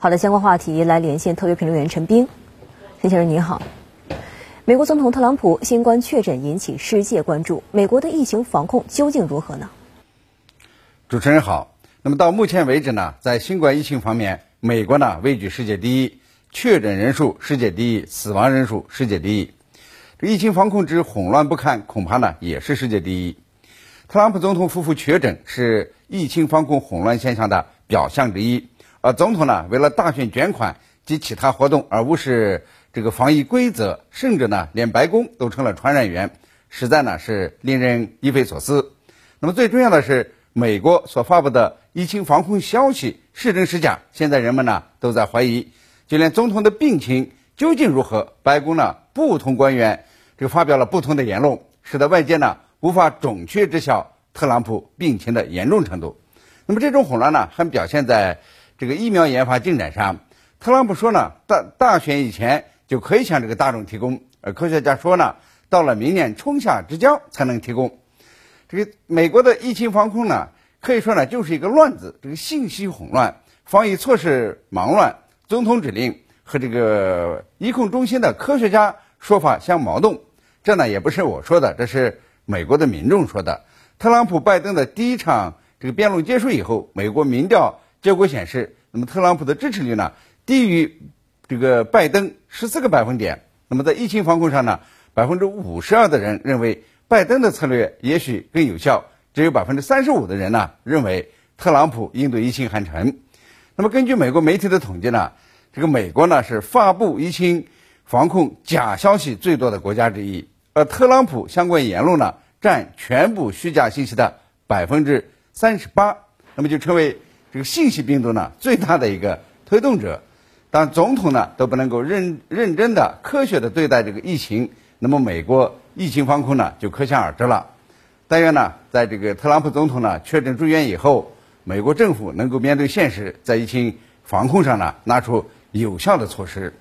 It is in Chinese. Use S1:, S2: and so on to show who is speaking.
S1: 好的，相关话题来连线特约评论员陈斌，陈先生您好。美国总统特朗普新冠确诊引起世界关注，美国的疫情防控究竟如何呢？
S2: 主持人好。那么到目前为止呢，在新冠疫情方面，美国呢位居世界第一，确诊人数世界第一，死亡人数世界第一。这疫情防控之混乱不堪，恐怕呢也是世界第一。特朗普总统夫妇确诊是疫情防控混乱现象的表象之一，而总统呢为了大选捐款及其他活动而无视这个防疫规则，甚至呢连白宫都成了传染源，实在呢是令人疑匪所思。那么最重要的是。美国所发布的疫情防控消息是真是假？现在人们呢都在怀疑，就连总统的病情究竟如何，白宫呢不同官员就发表了不同的言论，使得外界呢无法准确知晓特朗普病情的严重程度。那么这种混乱呢，还表现在这个疫苗研发进展上。特朗普说呢，大大选以前就可以向这个大众提供，而科学家说呢，到了明年春夏之交才能提供。这个美国的疫情防控呢，可以说呢就是一个乱子，这个信息混乱，防疫措施忙乱，总统指令和这个疫控中心的科学家说法相矛盾。这呢也不是我说的，这是美国的民众说的。特朗普、拜登的第一场这个辩论结束以后，美国民调结果显示，那么特朗普的支持率呢低于这个拜登十四个百分点。那么在疫情防控上呢，百分之五十二的人认为。拜登的策略也许更有效，只有百分之三十五的人呢认为特朗普应对疫情还成。那么根据美国媒体的统计呢，这个美国呢是发布疫情防控假消息最多的国家之一，而特朗普相关言论呢占全部虚假信息的百分之三十八，那么就成为这个信息病毒呢最大的一个推动者。当总统呢都不能够认认真的、科学的对待这个疫情。那么美国疫情防控呢，就可想而知了。但愿呢，在这个特朗普总统呢确诊住院以后，美国政府能够面对现实，在疫情防控上呢拿出有效的措施。